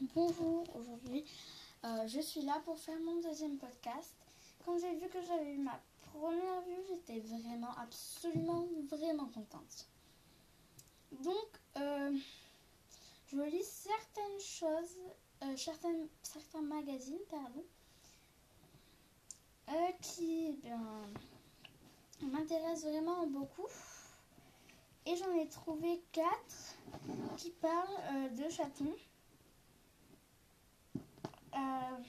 Bonjour, aujourd'hui euh, je suis là pour faire mon deuxième podcast. Quand j'ai vu que j'avais eu ma première vue, j'étais vraiment, absolument, vraiment contente. Donc, euh, je lis certaines choses, euh, certaines, certains magazines, pardon, qui ben, m'intéressent vraiment beaucoup. Et j'en ai trouvé quatre qui parlent de chatons. Euh,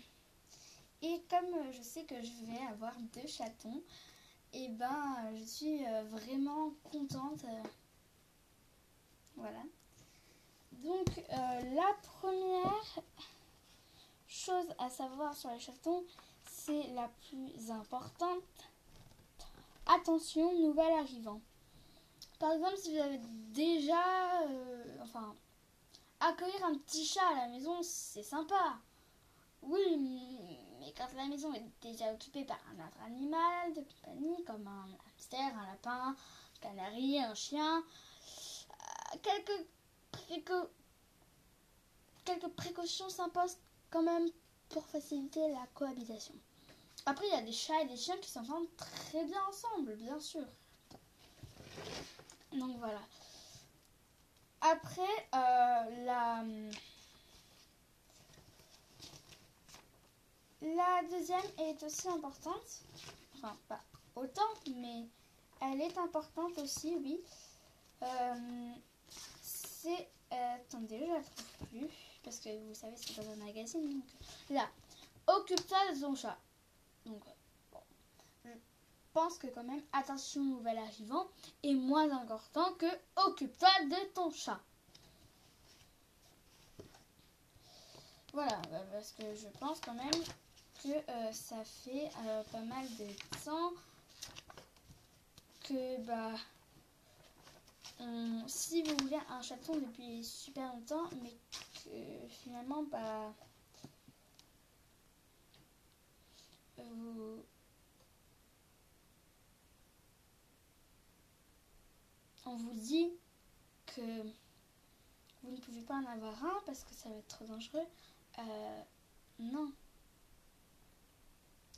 et comme je sais que je vais avoir deux chatons, et eh ben je suis euh, vraiment contente. Euh, voilà. Donc la première chose à savoir sur les chatons, c'est la plus importante. Attention, nouvel arrivant. Par exemple, si vous avez déjà, enfin, accueillir un petit chat à la maison, c'est sympa. Oui, mais quand la maison est déjà occupée par un autre animal de compagnie, comme un hamster, un lapin, un canari, un chien, euh, quelques, précautions s'imposent quand même pour faciliter la cohabitation. Après, il y a des chats et des chiens qui s'entendent très bien ensemble, bien sûr. Donc voilà. Après, euh, la La deuxième est aussi importante. Enfin, pas autant, mais elle est importante aussi, oui. Euh, c'est. Euh, attendez, je la trouve plus. Parce que vous savez, c'est dans un magazine. Là, occupe-toi de ton chat. Donc, bon. Je pense que quand même, attention, nouvel arrivant est moins important que occupe-toi de ton chat. Voilà, bah, parce que je pense quand même euh, ça fait euh, pas mal de temps que bah si vous voulez un chaton depuis super longtemps mais que finalement bah vous on vous dit que vous ne pouvez pas en avoir un parce que ça va être trop dangereux euh, non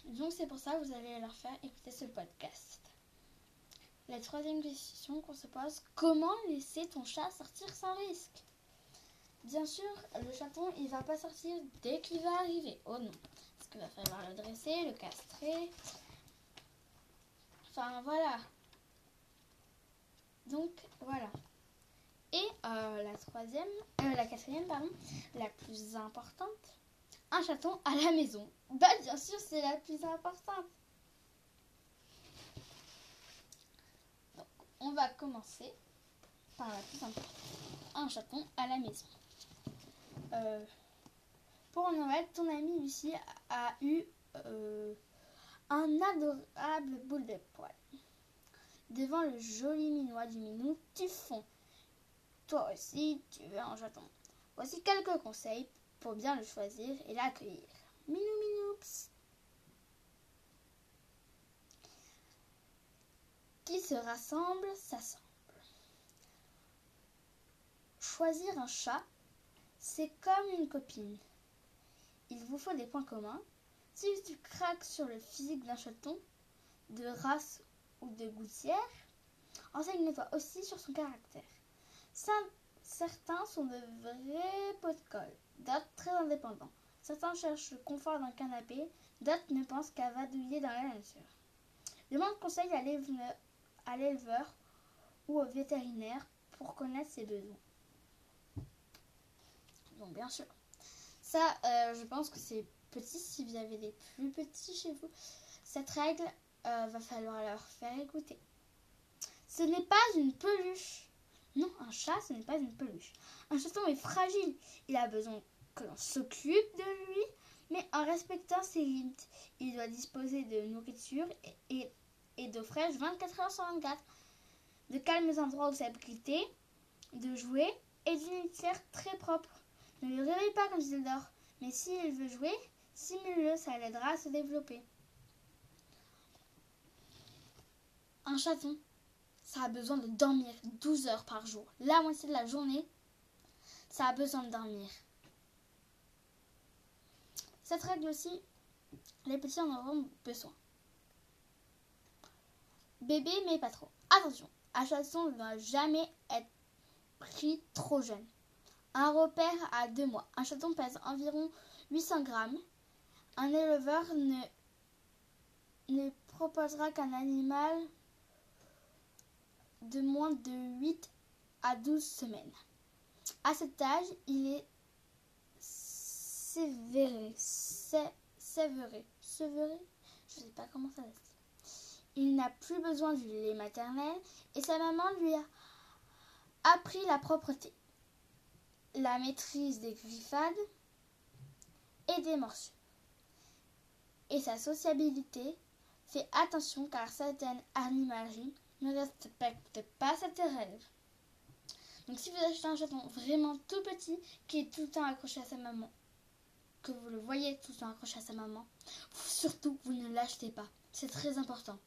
donc c'est pour ça que vous allez leur faire écouter ce podcast. La troisième question qu'on se pose, comment laisser ton chat sortir sans risque? Bien sûr, le chaton, il va pas sortir dès qu'il va arriver. Oh non. Parce qu'il va falloir le dresser, le castrer. Enfin, voilà. Donc, voilà. Et euh, la troisième, euh, la quatrième, pardon, la plus importante, un chaton à la maison. Bah bien sûr, c'est la plus importante. Donc, on va commencer par la plus importante. Un chaton à la maison. Euh, pour Noël, ton ami Lucie a eu euh, un adorable boule de poil. Devant le joli minois du minou, tu fonds. Toi aussi, tu veux un chaton. Voici quelques conseils pour bien le choisir et l'accueillir. Minou minoups. Qui se rassemble, s'assemble. Choisir un chat, c'est comme une copine. Il vous faut des points communs. Si tu craques sur le physique d'un chaton, de race ou de gouttière, enseigne-toi aussi sur son caractère. Certains sont de vrais pots de colle d'autres très indépendants. Certains cherchent le confort d'un canapé, d'autres ne pensent qu'à vadouiller dans la nature. Demande conseil à l'éleveur ou au vétérinaire pour connaître ses besoins. Donc bien sûr, ça euh, je pense que c'est petit si vous avez des plus petits chez vous. Cette règle euh, va falloir leur faire écouter. Ce n'est pas une peluche. Non, un chat, ce n'est pas une peluche. Un chaton est fragile. Il a besoin que l'on s'occupe de lui, mais en respectant ses limites. Il doit disposer de nourriture et, d'eau fraîche 24 heures sur 24, de calmes endroits où s'abriter, de jouer et d'une litière très propre. Ne le réveille pas quand il dort, mais s'il veut jouer, simule-le, ça l'aidera à se développer. Un chaton ça a besoin de dormir 12 heures par jour. La moitié de la journée, ça a besoin de dormir. Cette règle aussi, les petits en auront besoin. Bébé, mais pas trop. Attention, un chaton ne doit jamais être pris trop jeune. Un repère à deux mois. Un chaton pèse environ 800 grammes. Un éleveur ne, ne proposera qu'un animal de moins de 8 à 12 semaines. À cet âge, il est sévéré, sévéré, sévéré, je ne sais pas comment ça se dit. Il n'a plus besoin du lait maternel et sa maman lui a appris la propreté, la maîtrise des griffades et des morsures. Et sa sociabilité fait attention car certaines animaleries ne respectent pas cette règle. Donc si vous achetez un chaton vraiment tout petit qui est tout le temps accroché à sa maman, que vous le voyez tout le temps accroché à sa maman, surtout vous ne l'achetez pas. C'est très important.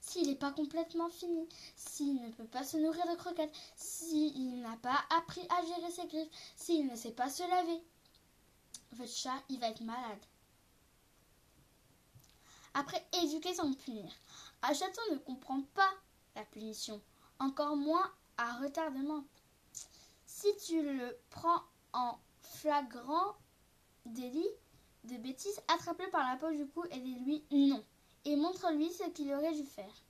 S'il n'est pas complètement fini, s'il ne peut pas se nourrir de croquettes, s'il n'a pas appris à gérer ses griffes, s'il ne sait pas se laver, votre chat, il va être malade. Après, éduquer sans punir. Un chaton ne comprend pas la punition, encore moins à retardement. Si tu le prends en flagrant délit de bêtises, attrape-le par la peau du cou et dis-lui non. Et montre-lui ce qu'il aurait dû faire.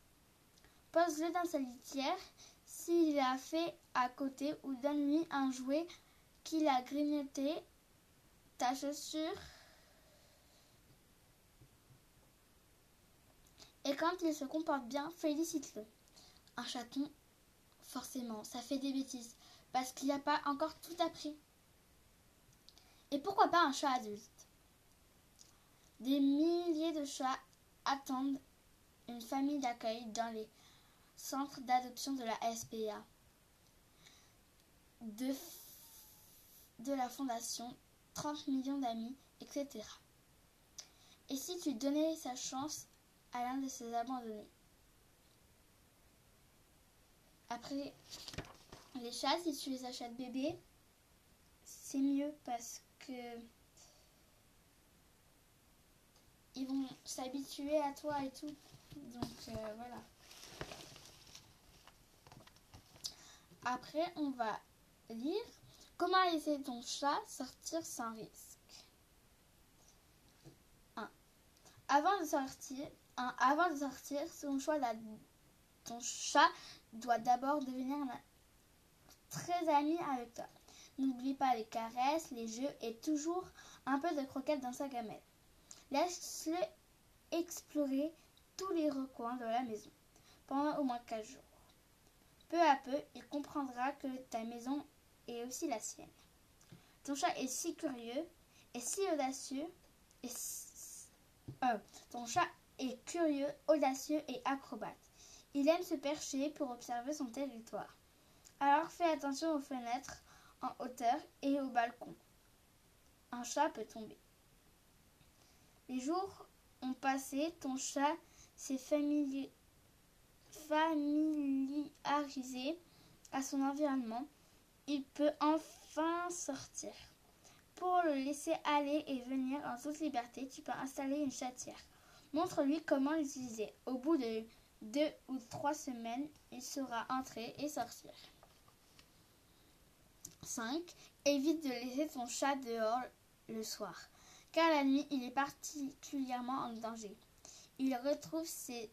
Pose-le dans sa litière s'il a fait à côté ou donne-lui un jouet qu'il a grignoté, ta chaussure. Et quand il se comporte bien, félicite-le. Un chaton, forcément, ça fait des bêtises parce qu'il n'a pas encore tout appris. Et pourquoi pas un chat adulte? Des milliers de chats attendent une famille d'accueil dans les centres d'adoption de la SPA, de, la fondation 30 millions d'amis, etc. Et si tu donnais sa chance à l'un de ces abandonnés? Après, les chats, si tu les achètes bébés, c'est mieux parce ils vont s'habituer à toi et tout. Donc euh, voilà. Après, on va lire comment laisser ton chat sortir sans risque. 1. Avant de sortir, avant de sortir, ton, choix ton chat doit d'abord devenir très ami avec toi. N'oublie pas les caresses, les jeux et toujours un peu de croquettes dans sa gamelle. Laisse-le explorer tous les recoins de la maison pendant au moins 4 jours. Peu à peu, il comprendra que ta maison est aussi la sienne. Ton chat est si curieux et si audacieux et euh, ton chat est curieux, audacieux et acrobate. Il aime se percher pour observer son territoire. Alors fais attention aux fenêtres en hauteur et au balcon. Un chat peut tomber. Les jours ont passé, ton chat s'est familiarisé à son environnement. Il peut enfin sortir. Pour le laisser aller et venir en toute liberté, tu peux installer une chatière. Montre-lui comment l'utiliser. Au bout de deux ou trois semaines, il saura entrer et sortir. 5. Évite de laisser ton chat dehors le soir, car la nuit il est particulièrement en danger. Il retrouve ses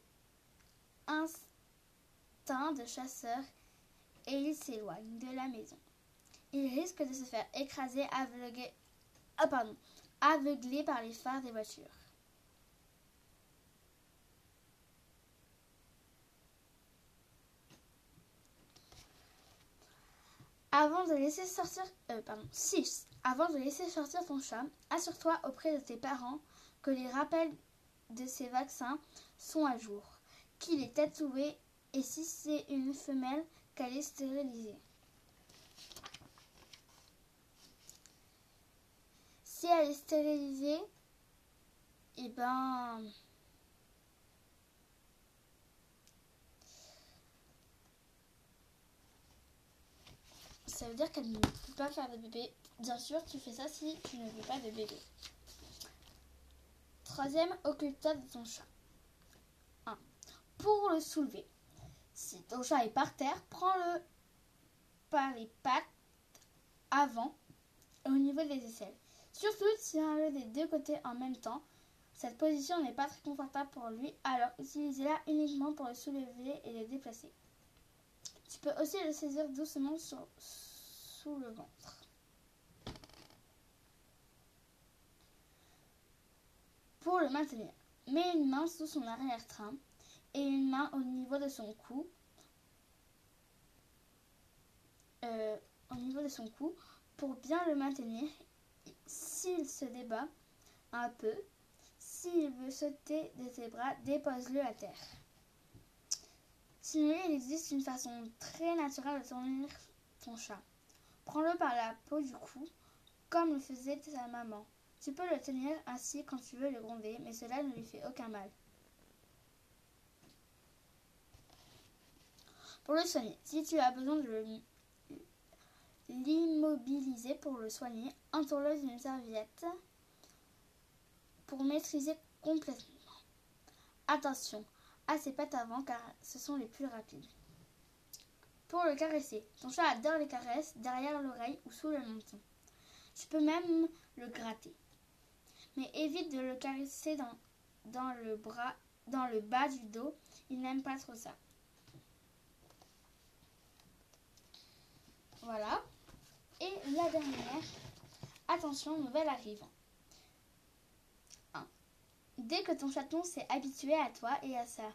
instincts de chasseur et il s'éloigne de la maison. Il risque de se faire écraser, aveuglé, ah, pardon, aveuglé par les phares des voitures. Avant de laisser sortir, euh, pardon, 6. Avant de laisser sortir ton chat, assure-toi auprès de tes parents que les rappels de ces vaccins sont à jour, qu'il est tatoué et si c'est une femelle, qu'elle est stérilisée. Si elle est stérilisée, eh ben, ça veut dire qu'elle ne peut pas faire de bébé. Bien sûr, tu fais ça si tu ne veux pas de bébé. Troisième, occupe-toi de ton chat. 1. Pour le soulever. Si ton chat est par terre, prends-le par les pattes avant au niveau des aisselles. Surtout, tiens-le des deux côtés en même temps. Cette position n'est pas très confortable pour lui, alors utilisez-la uniquement pour le soulever et le déplacer. Tu peux aussi le saisir doucement le ventre. Pour le maintenir, mets une main sous son arrière-train et une main au niveau de son cou. Euh, au niveau de son cou pour bien le maintenir. S'il se débat un peu, s'il veut sauter de tes bras, dépose-le à terre. Sinon, il existe une façon très naturelle de tenir ton chat. Prends-le par la peau du cou, comme le faisait sa maman. Tu peux le tenir ainsi quand tu veux le gronder, mais cela ne lui fait aucun mal. Pour le soigner, si tu as besoin de l'immobiliser pour le soigner, entoure-le d'une serviette pour maîtriser complètement. Attention à ses pattes avant car ce sont les plus rapides. Pour le caresser, ton chat adore les caresses derrière l'oreille ou sous le menton. Tu peux même le gratter mais évite de le caresser dans, dans le bras, dans le bas du dos. Il n'aime pas trop ça. Voilà. Et la dernière, attention, nouvelle arrivant. 1. Dès que ton chaton s'est habitué à toi et à sa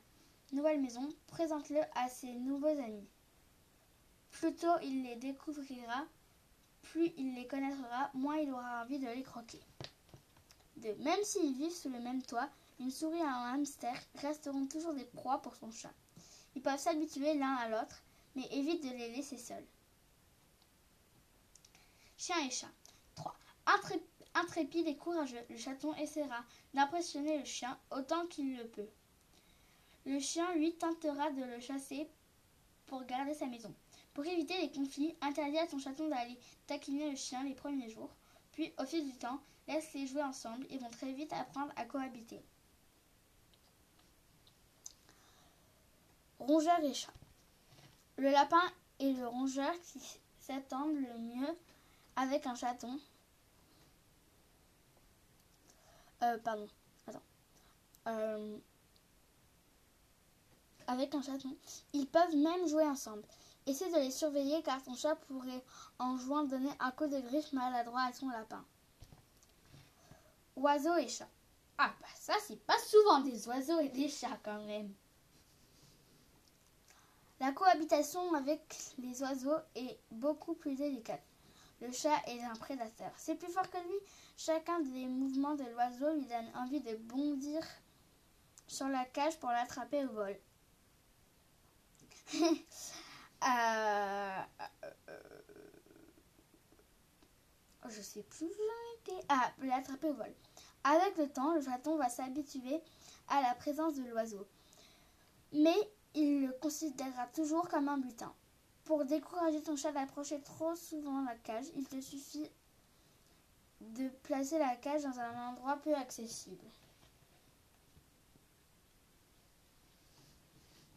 nouvelle maison, présente-le à ses nouveaux amis. Plus tôt il les découvrira, plus il les connaîtra, moins il aura envie de les croquer. Même s'ils vivent sous le même toit, une souris et un hamster resteront toujours des proies pour son chat. Ils peuvent s'habituer l'un à l'autre, mais évite de les laisser seuls. Chien et chat. 3. Intrépide et courageux, le chaton essaiera d'impressionner le chien autant qu'il le peut. Le chien, lui, tentera de le chasser pour garder sa maison. Pour éviter les conflits, interdis à ton chaton d'aller taquiner le chien les premiers jours. Puis, au fil du temps, laisse-les jouer ensemble. Ils vont très vite apprendre à cohabiter. Rongeur et chat. Le lapin est le rongeur qui s'attendent le mieux avec un chaton. Euh, pardon. Attends. Euh, avec un chaton. Ils peuvent même jouer ensemble. Essaie de les surveiller car ton chat pourrait en jouant donner un coup de griffe maladroit à ton lapin. Oiseaux et chats. Ah bah ça c'est pas souvent des oiseaux et des chats quand même. La cohabitation avec les oiseaux est beaucoup plus délicate. Le chat est un prédateur. C'est plus fort que lui. Chacun des mouvements de l'oiseau lui donne envie de bondir sur la cage pour l'attraper au vol. Euh, euh, je sais plus où j'en étais. Ah, l'attraper au vol. Avec le temps, le chaton va s'habituer à la présence de l'oiseau. Mais il le considérera toujours comme un butin. Pour décourager ton chat d'approcher trop souvent la cage, il te suffit de placer la cage dans un endroit peu accessible.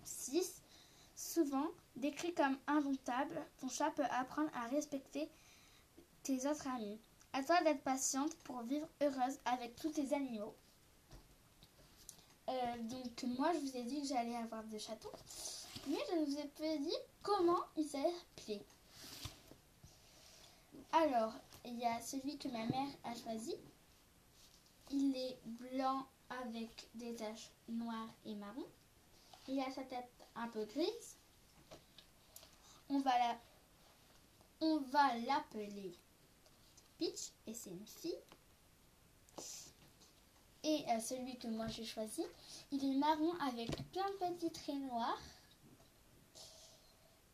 6. Souvent, décrit comme indomptable, ton chat peut apprendre à respecter tes autres amis. À toi d'être patiente pour vivre heureuse avec tous tes animaux. Euh, donc moi je vous ai dit que j'allais avoir des chatons, mais je ne vous ai pas dit comment ils s'appelaient. Alors, il y a celui que ma mère a choisi. Il est blanc avec des taches noires et marron. Il a sa tête un peu grise. On va la... On va l'appeler Peach et c'est une fille. Et euh, celui que moi j'ai choisi, il est marron avec plein de petits traits noirs.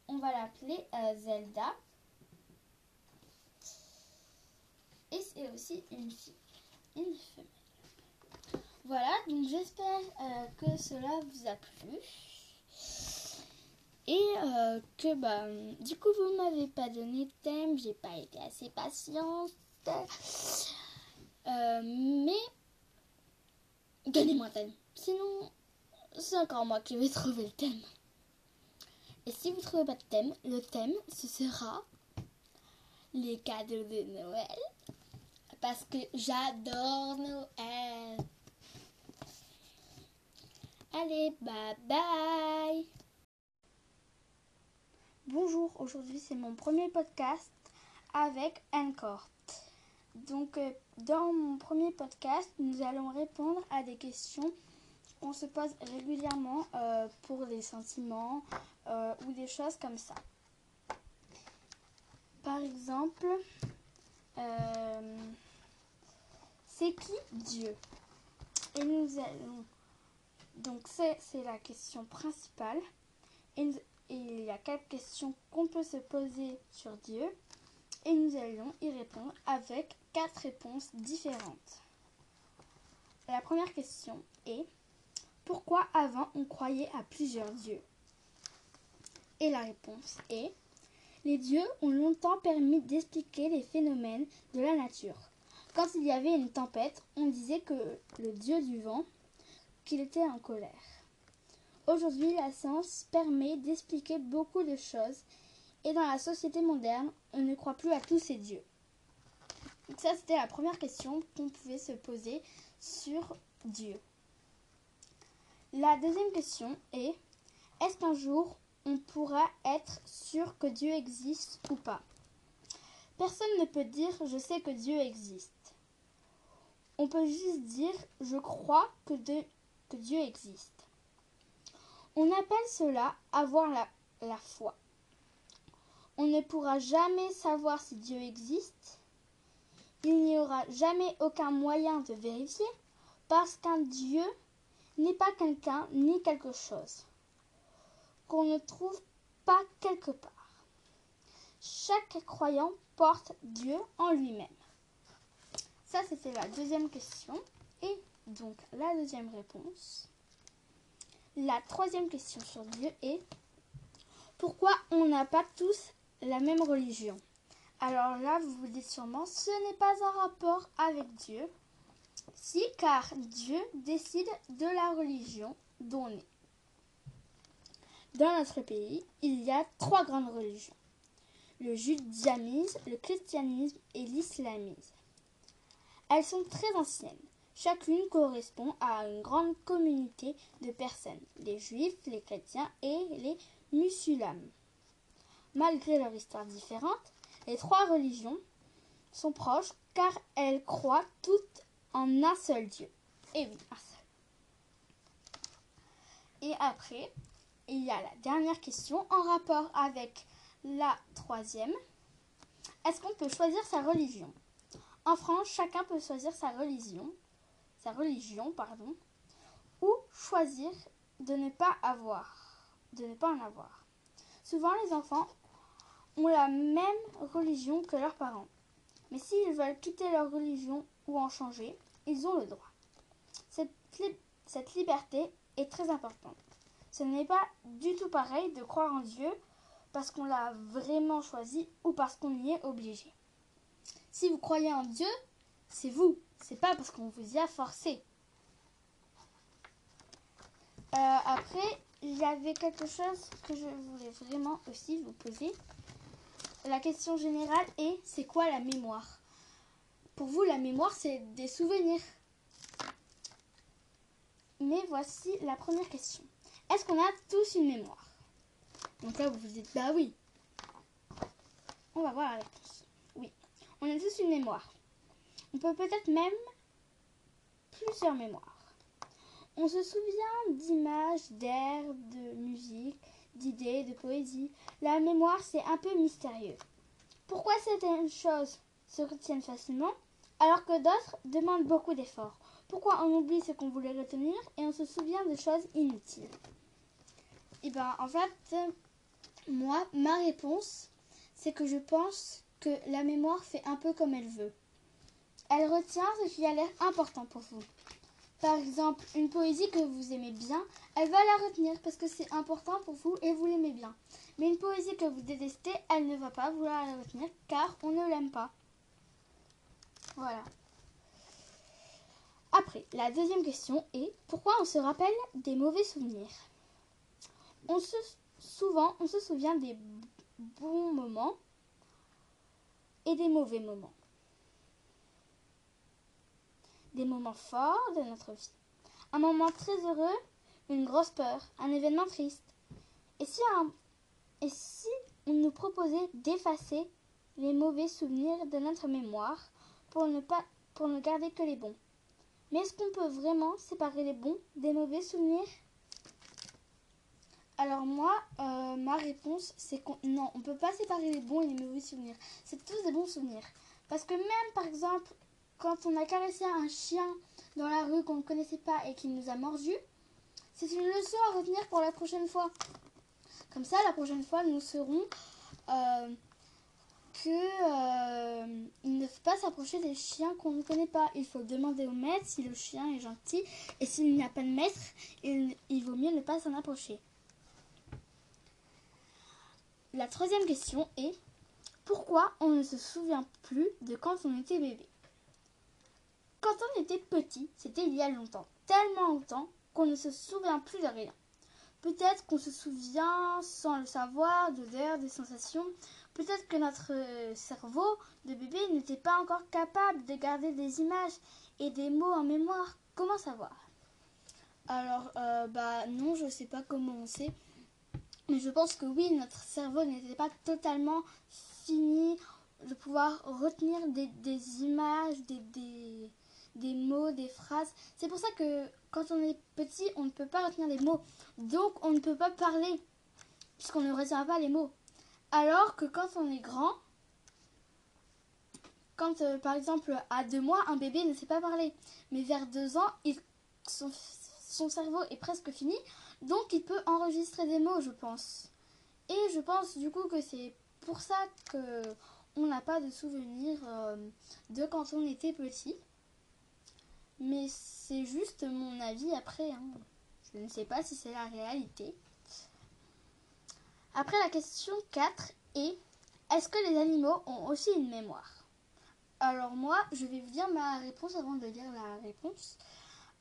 On va l'appeler euh, Zelda. Et c'est aussi une fille, une femelle. Voilà, donc j'espère euh, que cela vous a plu. Et que bah, du coup vous m'avez pas donné de thème, j'ai pas été assez patiente. mais donnez-moi un thème. Sinon, c'est encore moi qui vais trouver le thème. Et si vous trouvez pas de thème, le thème, ce sera les cadeaux de Noël. Parce que j'adore Noël. Allez, bye bye. Bonjour, aujourd'hui c'est mon premier podcast avec Encore. Donc euh, dans mon premier podcast, nous allons répondre à des questions qu'on se pose régulièrement euh, pour des sentiments euh, ou des choses comme ça. Par exemple, c'est qui Dieu? Et nous allons... Donc c'est la question principale. Il y a quatre questions qu'on peut se poser sur Dieu. Et nous allons y répondre avec quatre réponses différentes. La première question est pourquoi avant on croyait à plusieurs dieux? Et la réponse est les dieux ont longtemps permis d'expliquer les phénomènes de la nature. Quand il y avait une tempête, on disait que le dieu du vent, qu'il était en colère. Aujourd'hui, la science permet d'expliquer beaucoup de choses et dans la société moderne, on ne croit plus à tous ces dieux. Donc ça, c'était la première question qu'on pouvait se poser sur Dieu. La deuxième question est, est-ce qu'un jour on pourra être sûr que Dieu existe ou pas? Personne ne peut dire je sais que Dieu existe. On peut juste dire je crois que, que Dieu existe. On appelle cela avoir la, foi. On ne pourra jamais savoir si Dieu existe. Il n'y aura jamais aucun moyen de vérifier parce qu'un Dieu n'est pas quelqu'un ni quelque chose qu'on ne trouve pas quelque part. Chaque croyant porte Dieu en lui-même. Ça, c'était la deuxième question. Et donc, la deuxième réponse. La troisième question sur Dieu est pourquoi on n'a pas tous la même religion? Alors là, vous vous dites sûrement, ce n'est pas un rapport avec Dieu, si, car Dieu décide de la religion dont on est. Dans notre pays, il y a trois grandes religions. Le judaïsme, le christianisme et l'islamisme. Elles sont très anciennes. Chacune correspond à une grande communauté de personnes, les juifs, les chrétiens et les musulmans. Malgré leur histoire différente, les trois religions sont proches car elles croient toutes en un seul Dieu. Et oui, un seul. Et après, il y a la dernière question en rapport avec la troisième. Est-ce qu'on peut choisir sa religion? En France, chacun peut choisir sa religion, sa religion, pardon, ou choisir de ne pas avoir, de ne pas en avoir. Souvent, les enfants ont la même religion que leurs parents. Mais s'ils veulent quitter leur religion ou en changer, ils ont le droit. Cette, cette liberté est très importante. Ce n'est pas du tout pareil de croire en Dieu parce qu'on l'a vraiment choisi ou parce qu'on y est obligé. Si vous croyez en Dieu, c'est vous, c'est pas parce qu'on vous y a forcé. Euh, après, il y avait quelque chose que je voulais vraiment aussi vous poser. La question générale est c'est quoi la mémoire? Pour vous, la mémoire, c'est des souvenirs. Mais voici la première question. Est-ce qu'on a tous une mémoire? Donc là, vous vous dites bah oui. On va voir la réponse. Oui, on a tous une mémoire. On peut peut-être même plusieurs mémoires. On se souvient d'images, d'air, de musique, d'idées, de poésie. La mémoire, c'est un peu mystérieux. Pourquoi certaines choses se retiennent facilement alors que d'autres demandent beaucoup d'efforts? Pourquoi on oublie ce qu'on voulait retenir et on se souvient de choses inutiles? Eh bien, en fait, moi, ma réponse, c'est que je pense que la mémoire fait un peu comme elle veut. Elle retient ce qui a l'air important pour vous. Par exemple, une poésie que vous aimez bien, elle va la retenir parce que c'est important pour vous et vous l'aimez bien. Mais une poésie que vous détestez, elle ne va pas vouloir la retenir car on ne l'aime pas. Voilà. Après, la deuxième question est pourquoi on se rappelle des mauvais souvenirs? Souvent, on se souvient des bons moments et des mauvais moments. Des moments forts de notre vie. Un moment très heureux, une grosse peur, un événement triste. Et si, on nous proposait d'effacer les mauvais souvenirs de notre mémoire pour ne, pas, pour ne garder que les bons? Mais est-ce qu'on peut vraiment séparer les bons des mauvais souvenirs? Alors moi, euh, ma réponse, c'est qu'on non, on peut pas séparer les bons et les mauvais souvenirs. C'est tous des bons souvenirs. Parce que même, par exemple, quand on a caressé un chien dans la rue qu'on ne connaissait pas et qui nous a mordu, c'est une leçon à retenir pour la prochaine fois. Comme ça, la prochaine fois, nous saurons euh, que euh, ne faut pas s'approcher des chiens qu'on ne connaît pas. Il faut demander au maître si le chien est gentil et s'il n'y a pas de maître, il vaut mieux ne pas s'en approcher. La troisième question est pourquoi on ne se souvient plus de quand on était bébé? Quand on était petit, c'était il y a longtemps, tellement longtemps qu'on ne se souvient plus de rien. Peut-être qu'on se souvient sans le savoir d'odeurs, des sensations. Peut-être que notre cerveau de bébé n'était pas encore capable de garder des images et des mots en mémoire. Comment savoir? Alors, euh, bah non, je ne sais pas comment on sait. Mais je pense que oui, notre cerveau n'était pas totalement fini de pouvoir retenir des, images, des, mots, des phrases. C'est pour ça que quand on est petit, on ne peut pas retenir les mots. Donc on ne peut pas parler, puisqu'on ne retient pas les mots. Alors que quand on est grand, quand euh, par exemple à deux mois, un bébé ne sait pas parler, mais vers deux ans, son, cerveau est presque fini, donc il peut enregistrer des mots, je pense. Et je pense du coup que c'est pour ça que on n'a pas de souvenir euh, de quand on était petit. Mais c'est juste mon avis après. Hein. Je ne sais pas si c'est la réalité. Après la question 4 est est-ce que les animaux ont aussi une mémoire? Alors moi, je vais vous dire ma réponse avant de dire la réponse.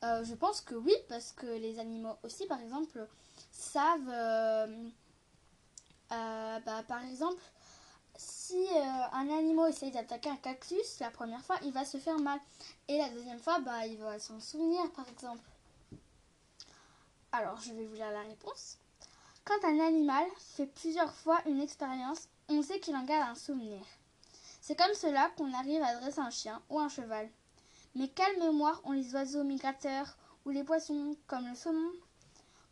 Euh, je pense que oui, parce que les animaux aussi, par exemple, savent, euh, euh, bah, par exemple, si un animal essaye d'attaquer un cactus, la première fois, il va se faire mal. Et la deuxième fois, bah, il va s'en souvenir, par exemple. Alors, je vais vous lire la réponse. Quand un animal fait plusieurs fois une expérience, on sait qu'il en garde un souvenir. C'est comme cela qu'on arrive à dresser un chien ou un cheval. Mais quelle mémoire ont les oiseaux migrateurs ou les poissons comme le saumon?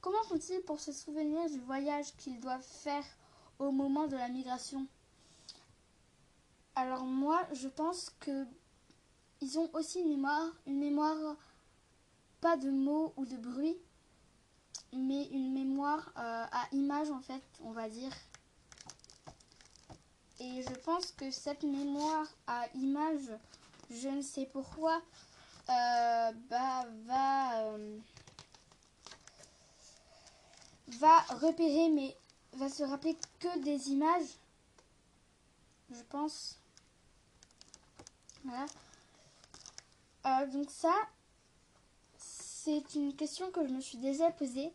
Comment font-ils pour se souvenir du voyage qu'ils doivent faire au moment de la migration? Alors moi, je pense que ils ont aussi une mémoire, une mémoire pas de mots ou de bruit, mais une mémoire euh, à image en fait, on va dire. Et je pense que cette mémoire à image je ne sais pourquoi, euh, bah, va, euh, va repérer, mais va se rappeler que des images, je pense. Voilà. Euh, donc ça, c'est une question que je me suis déjà posée.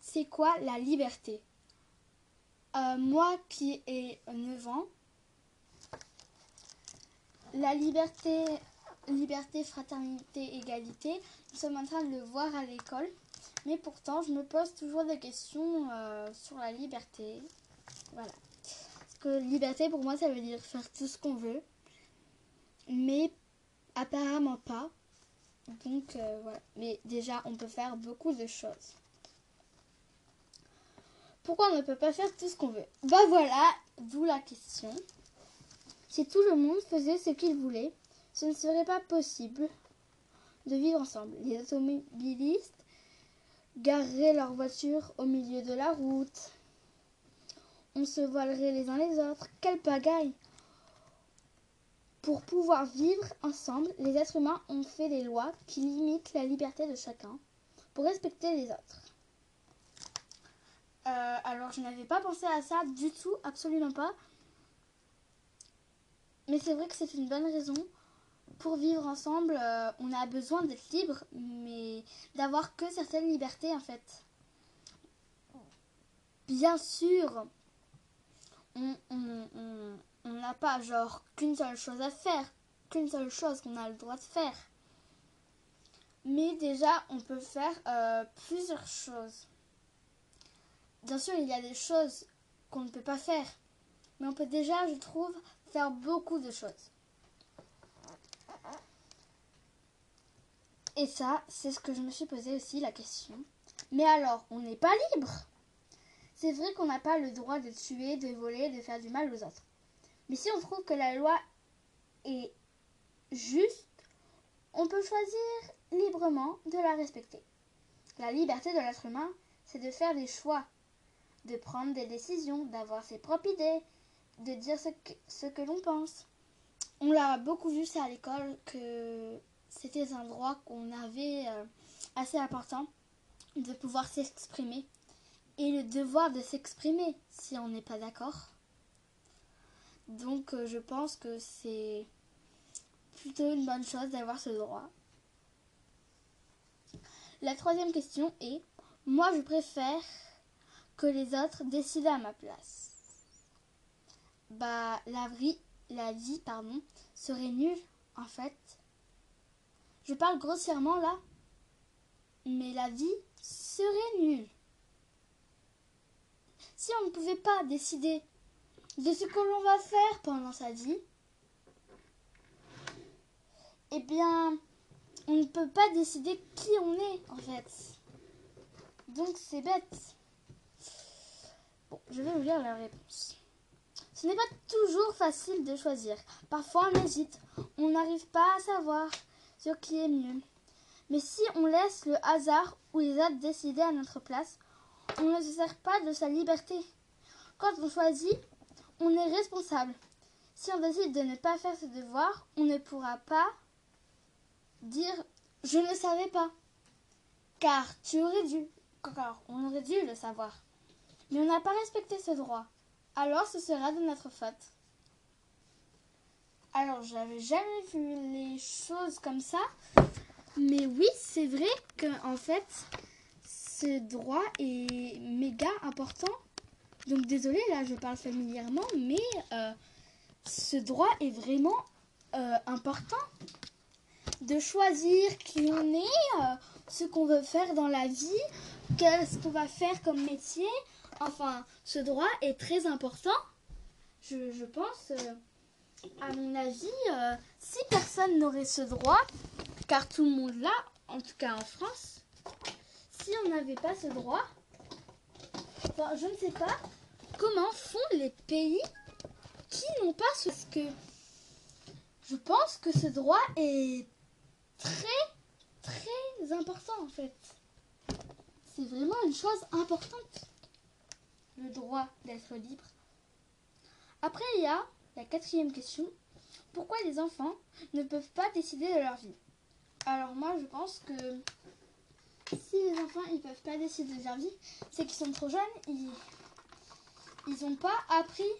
C'est quoi la liberté? Moi qui ai 9 ans, la liberté, liberté, fraternité, égalité, nous sommes en train de le voir à l'école. Mais pourtant, je me pose toujours des questions euh, sur la liberté. Voilà. Parce que liberté, pour moi, ça veut dire faire tout ce qu'on veut. Mais apparemment pas. Donc, euh, voilà. Mais déjà, on peut faire beaucoup de choses. Pourquoi on ne peut pas faire tout ce qu'on veut? Bah voilà, d'où la question. Si tout le monde faisait ce qu'il voulait, ce ne serait pas possible de vivre ensemble. Les automobilistes gareraient leurs voitures au milieu de la route. On se voilerait les uns les autres. Quelle pagaille Pour pouvoir vivre ensemble, les êtres humains ont fait des lois qui limitent la liberté de chacun pour respecter les autres. Euh, alors je n'avais pas pensé à ça du tout, absolument pas. Mais c'est vrai que c'est une bonne raison pour vivre ensemble, euh, on a besoin d'être libre, mais d'avoir que certaines libertés en fait. Bien sûr, on n'a pas genre qu'une seule chose à faire, qu'une seule chose qu'on a le droit de faire. Mais déjà, on peut faire euh, plusieurs choses. Bien sûr, il y a des choses qu'on ne peut pas faire. Mais on peut déjà, je trouve, faire beaucoup de choses. Et ça, c'est ce que je me suis posé aussi la question. Mais alors, on n'est pas libre C'est vrai qu'on n'a pas le droit de tuer, de voler, de faire du mal aux autres. Mais si on trouve que la loi est juste, on peut choisir librement de la respecter. La liberté de l'être humain, c'est de faire des choix, de prendre des décisions, d'avoir ses propres idées, de dire ce que, l'on pense. On l'a beaucoup vu ça à l'école que c'était un droit qu'on avait euh, assez important de pouvoir s'exprimer et le devoir de s'exprimer si on n'est pas d'accord. Donc euh, je pense que c'est plutôt une bonne chose d'avoir ce droit. La troisième question est, moi je préfère que les autres décident à ma place. Bah la vie, la vie serait nulle en fait je parle grossièrement là, mais la vie serait nulle. Si on ne pouvait pas décider de ce que l'on va faire pendant sa vie, eh bien, on ne peut pas décider qui on est en fait. Donc c'est bête. Bon, je vais vous lire la réponse. Ce n'est pas toujours facile de choisir. Parfois on hésite, on n'arrive pas à savoir qui est mieux. Mais si on laisse le hasard ou les autres décider à notre place, on ne se sert pas de sa liberté. Quand on choisit, on est responsable. Si on décide de ne pas faire ses devoirs, on ne pourra pas dire je ne savais pas. Car tu aurais dû. Car on aurait dû le savoir. Mais on n'a pas respecté ce droit. Alors ce sera de notre faute. Alors, j'avais jamais vu les choses comme ça. Mais oui, c'est vrai que en fait, ce droit est méga important. Donc désolé, là je parle familièrement, mais euh, ce droit est vraiment euh, important. De choisir qui on est, euh, ce qu'on veut faire dans la vie, qu'est-ce qu'on va faire comme métier. Enfin, ce droit est très important. Je, je pense à mon avis, si personne n'aurait ce droit, car tout le monde l'a, en tout cas en France, si on n'avait pas ce droit, je ne sais pas comment font les pays qui n'ont pas ce que je pense que ce droit est très très important en fait. C'est vraiment une chose importante, le droit d'être libre. Après, il y a la quatrième question, pourquoi les enfants ne peuvent pas décider de leur vie? Alors moi je pense que si les enfants ils peuvent pas décider de leur vie, c'est qu'ils sont trop jeunes, ils n'ont pas appris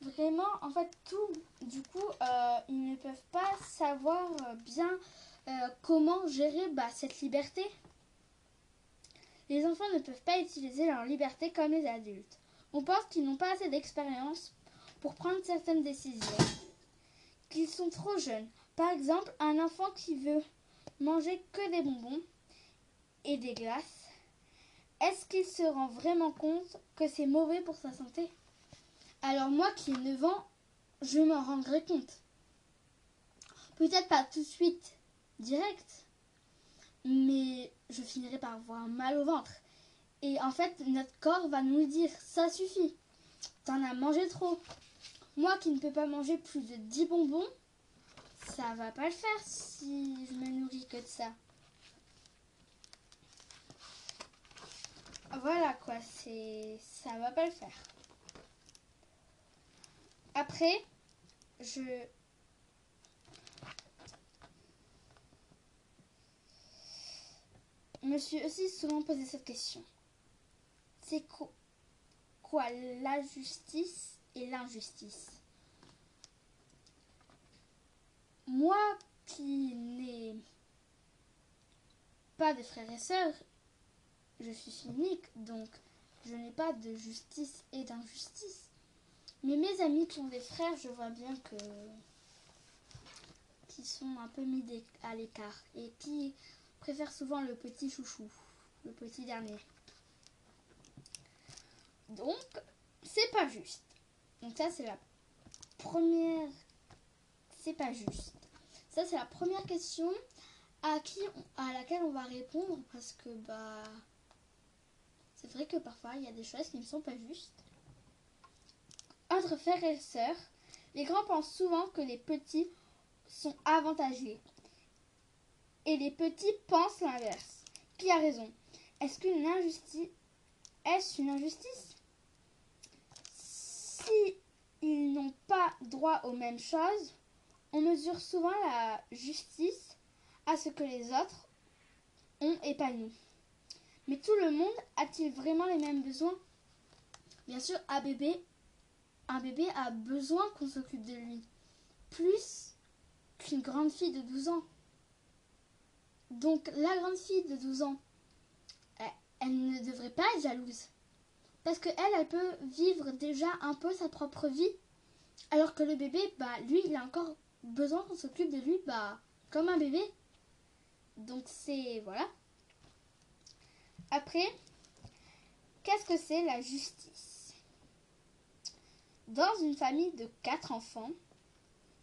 vraiment en fait tout. Du coup euh, ils ne peuvent pas savoir bien euh, comment gérer bah, cette liberté. Les enfants ne peuvent pas utiliser leur liberté comme les adultes. On pense qu'ils n'ont pas assez d'expérience pour prendre certaines décisions, qu'ils sont trop jeunes. Par exemple, un enfant qui veut manger que des bonbons et des glaces, est-ce qu'il se rend vraiment compte que c'est mauvais pour sa santé? Alors moi qui ai 9 ans, je m'en rendrai compte. Peut-être pas tout de suite, direct, mais je finirai par avoir mal au ventre. Et en fait, notre corps va nous dire, ça suffit, t'en as mangé trop, moi qui ne peux pas manger plus de 10 bonbons, ça va pas le faire si je me nourris que de ça. Voilà quoi, c'est ça va pas le faire. Après, je me suis aussi souvent posé cette question. C'est quoi la justice et l'injustice? Moi, qui n'ai pas de frères et sœurs, je suis unique, donc je n'ai pas de justice et d'injustice. Mais mes amis qui ont des frères, je vois bien que qui sont un peu mis à l'écart et qui préfèrent souvent le petit chouchou, le petit dernier. Donc, c'est pas juste. Donc ça, c'est la première... C'est pas juste. Ça, c'est la première question à, à laquelle on va répondre parce que, bah... C'est vrai que parfois, il y a des choses qui ne sont pas justes. Entre frères et sœurs, les grands pensent souvent que les petits sont avantagés. Et les petits pensent l'inverse. Qui a raison? Est-ce qu'une injustice est-ce une injustice? Si ils n'ont pas droit aux mêmes choses, on mesure souvent la justice à ce que les autres ont et. Mais tout le monde a-t-il vraiment les mêmes besoins? Bien sûr, un bébé, un bébé a besoin qu'on s'occupe de lui. Plus qu'une grande fille de 12 ans. Donc la grande fille de 12 ans, elle, ne devrait pas être jalouse. Parce qu'elle, elle peut vivre déjà un peu sa propre vie. Alors que le bébé, bah lui, il a encore besoin qu'on s'occupe de lui, bah comme un bébé. Donc c'est... Voilà. Après, qu'est-ce que c'est la justice? Dans une famille de quatre enfants,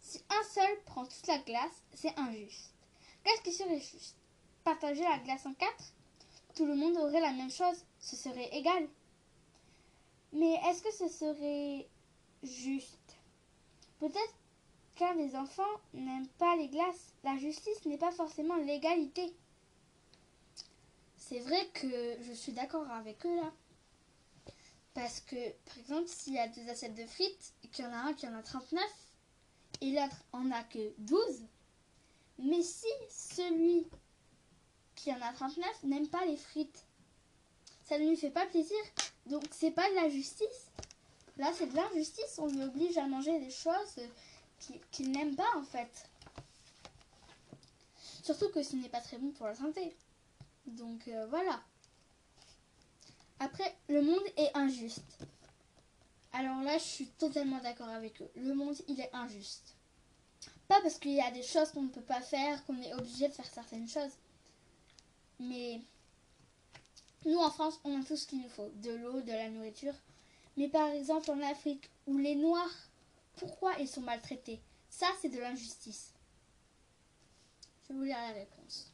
si un seul prend toute la glace, c'est injuste. Qu'est-ce qui serait juste? Partager la glace en quatre? Tout le monde aurait la même chose, ce serait égal. Mais est-ce que ce serait juste? Peut-être qu'un des enfants n'aime pas les glaces. La justice n'est pas forcément l'égalité. C'est vrai que je suis d'accord avec eux là. Parce que, par exemple, s'il y a deux assiettes de frites et qu'il y en a un qui en a 39 et l'autre en a que 12, mais si celui qui en a 39 n'aime pas les frites, ça ne lui fait pas plaisir. Donc c'est pas de la justice. Là, c'est de l'injustice. On lui oblige à manger des choses qu'il n'aime pas en fait. Surtout que ce n'est pas très bon pour la santé. Donc euh, voilà. Après, le monde est injuste. Alors là, je suis totalement d'accord avec eux. Le monde, il est injuste. Pas parce qu'il y a des choses qu'on ne peut pas faire, qu'on est obligé de faire certaines choses. Mais nous, en France, on a tout ce qu'il nous faut. De l'eau, de la nourriture. Mais par exemple, en Afrique, où les Noirs, pourquoi ils sont maltraités? Ça, c'est de l'injustice. Je vais vous lire la réponse.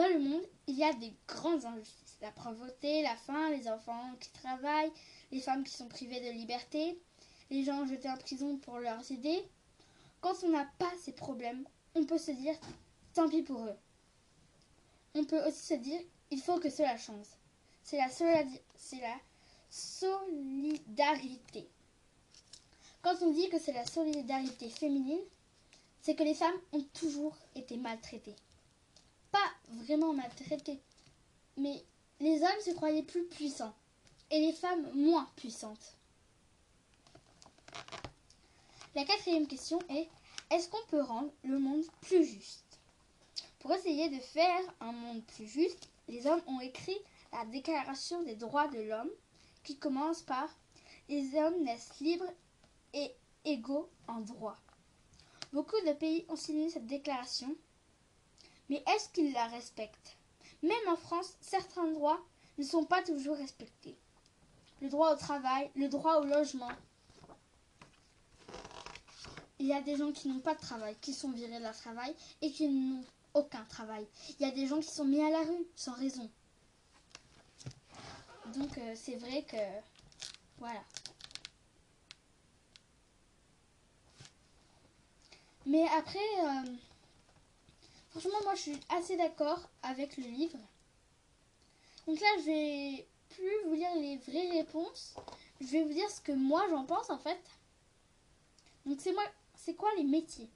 Dans le monde, il y a des grandes injustices. La pauvreté, la faim, les enfants qui travaillent, les femmes qui sont privées de liberté, les gens jetés en prison pour leurs idées. Quand on n'a pas ces problèmes, on peut se dire tant pis pour eux. On peut aussi se dire il faut que cela change. C'est la, c'est la solidarité. Quand on dit que c'est la solidarité féminine, c'est que les femmes ont toujours été maltraitées pas vraiment maltraités. Mais les hommes se croyaient plus puissants et les femmes moins puissantes. La quatrième question est est-ce qu'on peut rendre le monde plus juste? Pour essayer de faire un monde plus juste, les hommes ont écrit la Déclaration des droits de l'homme qui commence par Les hommes naissent libres et égaux en droit. Beaucoup de pays ont signé cette déclaration mais est-ce qu'ils la respectent? Même en France, certains droits ne sont pas toujours respectés. Le droit au travail, le droit au logement. Il y a des gens qui n'ont pas de travail, qui sont virés de leur travail et qui n'ont aucun travail. Il y a des gens qui sont mis à la rue sans raison. Donc euh, c'est vrai que voilà. Mais après, euh, Franchement, moi, je suis assez d'accord avec le livre. Donc là, je vais plus vous lire les vraies réponses. Je vais vous dire ce que moi, j'en pense, en fait. Donc, c'est moi, c'est quoi les métiers?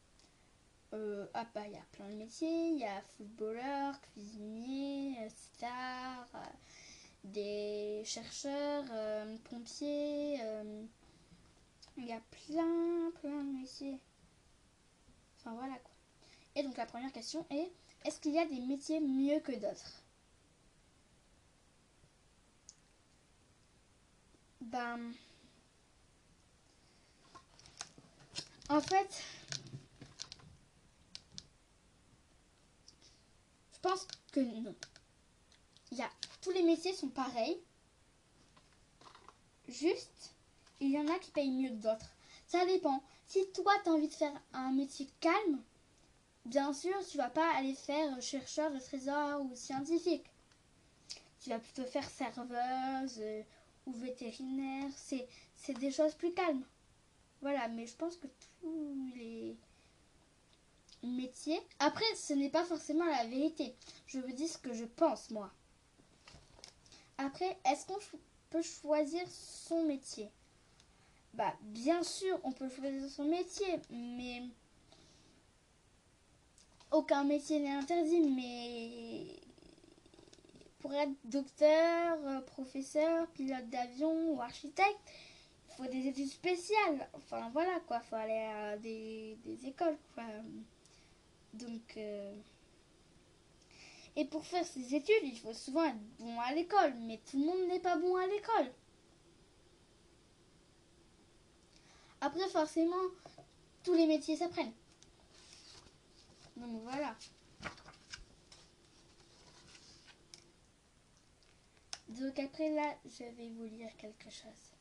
Euh, Ah bah, il y a plein de métiers. Il y a footballeur, cuisinier, star, euh, des chercheurs, euh, pompiers. Il y a plein, plein de métiers. Enfin, voilà, quoi. Et donc la première question est, est-ce qu'il y a des métiers mieux que d'autres? Ben... En fait, je pense que non. Il y a, tous les métiers sont pareils. Juste, il y en a qui payent mieux que d'autres. Ça dépend. Si toi, tu as envie de faire un métier calme, bien sûr, tu vas pas aller faire chercheur de trésors ou scientifique. Tu vas plutôt faire serveuse euh, ou vétérinaire. C'est des choses plus calmes. Voilà, mais je pense que tous les métiers... Après, ce n'est pas forcément la vérité. Je vous dis ce que je pense, moi. Après, est-ce qu'on peut choisir son métier? Bah, bien sûr, on peut choisir son métier, mais aucun métier n'est interdit, mais pour être docteur, euh, professeur, pilote d'avion ou architecte, faut des études spéciales. Enfin voilà quoi, faut aller à des, écoles. Donc euh, et pour faire ces études, il faut souvent être bon à l'école, mais tout le monde n'est pas bon à l'école. Après forcément, tous les métiers s'apprennent. Donc voilà. Donc après là, je vais vous lire quelque chose.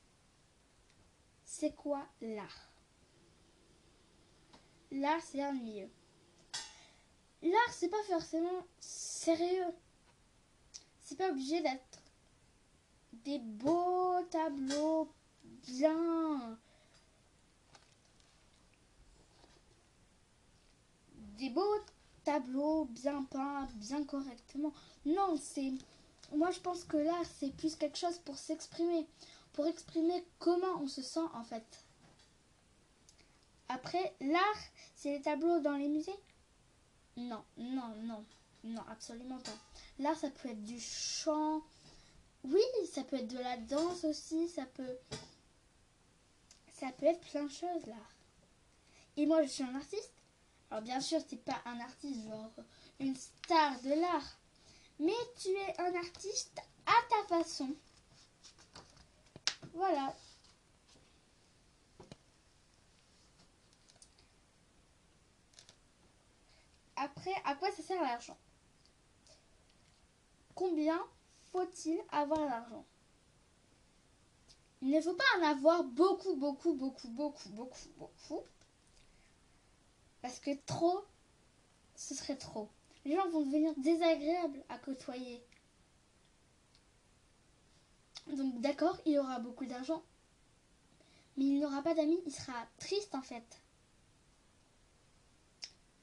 C'est quoi l'art? L'art, c'est ennuyeux. L'art, c'est pas forcément sérieux. C'est pas obligé d'être des beaux tableaux bien. Des beaux tableaux bien peints, bien correctement. Non, c'est. Moi, je pense que l'art, c'est plus quelque chose pour s'exprimer pour exprimer comment on se sent en fait. Après, l'art, c'est les tableaux dans les musées? Non, non, non, non, absolument pas. L'art, ça peut être du chant. Oui, ça peut être de la danse aussi, ça peut... Ça peut être plein de choses, l'art. Et moi, je suis un artiste. Alors bien sûr, tu n'es pas un artiste genre une star de l'art. Mais tu es un artiste à ta façon. Voilà. Après, à quoi ça sert l'argent? Combien faut-il avoir d'argent? Il ne faut pas en avoir beaucoup, beaucoup, beaucoup, beaucoup, beaucoup, beaucoup. Parce que trop, ce serait trop. Les gens vont devenir désagréables à côtoyer. Donc d'accord, il aura beaucoup d'argent, mais il n'aura pas d'amis, il sera triste en fait.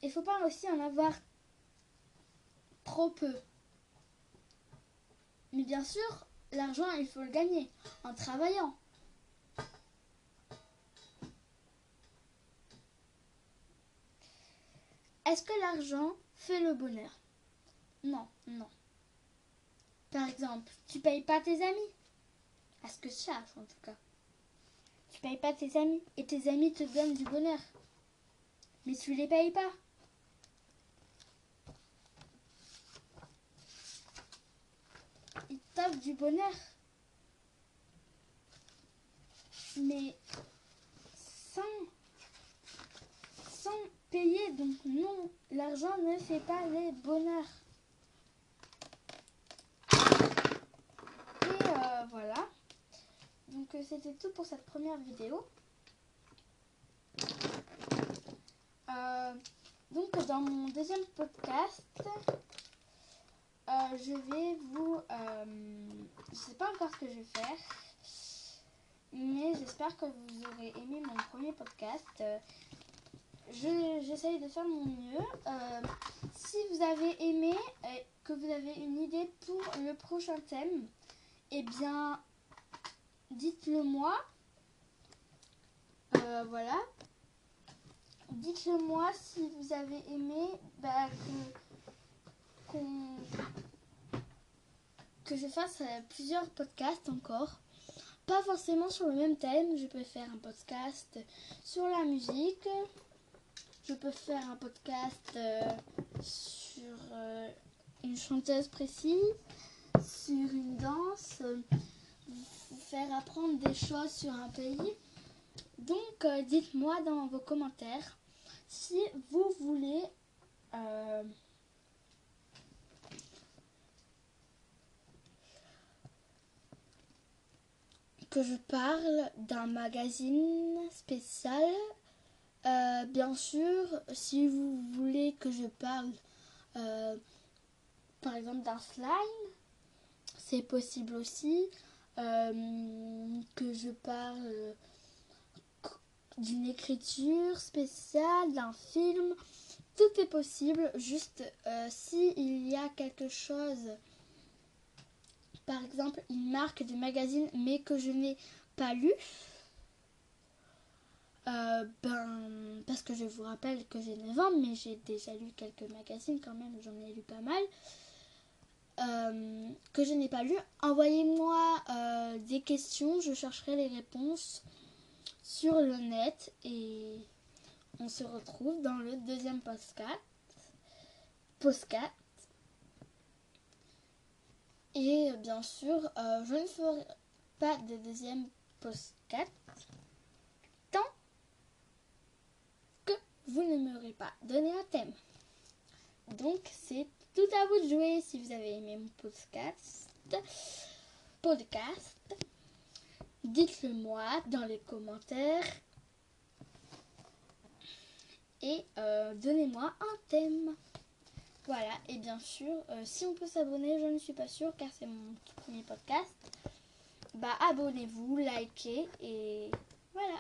Il faut pas aussi en avoir trop peu. Mais bien sûr, l'argent, il faut le gagner en travaillant. Est-ce que l'argent fait le bonheur? Non, non. Par exemple, tu payes pas tes amis? À ce que je cherche en tout cas? Tu payes pas tes amis et tes amis te donnent du bonheur. Mais tu les payes pas. Ils t'offrent du bonheur. Mais sans, sans payer, donc non, l'argent ne fait pas les bonheurs. Et euh, voilà. Donc euh, c'était tout pour cette première vidéo. Euh, donc dans mon deuxième podcast, je vais vous... je sais pas encore ce que je vais faire. Mais j'espère que vous aurez aimé mon premier podcast. J'essaye de faire mon mieux. si vous avez aimé que vous avez une idée pour le prochain thème, eh bien, dites-le moi. Euh, voilà. Dites-le moi si vous avez aimé bah, que, que je fasse euh, plusieurs podcasts encore. Pas forcément sur le même thème. Je peux faire un podcast sur la musique. Je peux faire un podcast euh, sur euh, une chanteuse précise, sur une danse, euh, faire apprendre des choses sur un pays. Donc, dites-moi dans vos commentaires si vous voulez que je parle d'un magazine spécial. Euh, bien sûr, si vous voulez que je parle euh, par exemple d'un slime, c'est possible aussi. Euh, que je parle d'une écriture spéciale, d'un film, tout est possible. Juste euh, si il y a quelque chose, par exemple une marque de magazine, mais que je n'ai pas lu. Euh, ben, parce que je vous rappelle que j'ai 9 ans, mais j'ai déjà lu quelques magazines quand même, j'en ai lu pas mal. Euh, que je n'ai pas lu, envoyez-moi euh, des questions, je chercherai les réponses sur le net et on se retrouve dans le deuxième podcast. Postcat. Et bien sûr, je ne ferai pas de deuxième postcat tant que vous ne m'aurez pas donné un thème. Donc c'est tout à vous de jouer si vous avez aimé mon podcast. Podcast. Dites-le moi dans les commentaires. Et euh, donnez-moi un thème. Voilà, et bien sûr, euh, si on peut s'abonner, je ne suis pas sûre car c'est mon tout premier podcast. Bah abonnez-vous, likez et voilà.